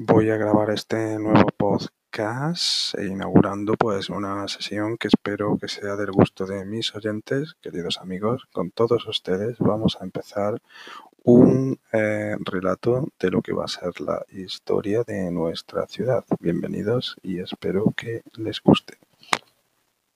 Voy a grabar este nuevo podcast e inaugurando pues una sesión que espero que sea del gusto de mis oyentes, queridos amigos. Con todos ustedes vamos a empezar un eh, relato de lo que va a ser la historia de nuestra ciudad. Bienvenidos y espero que les guste.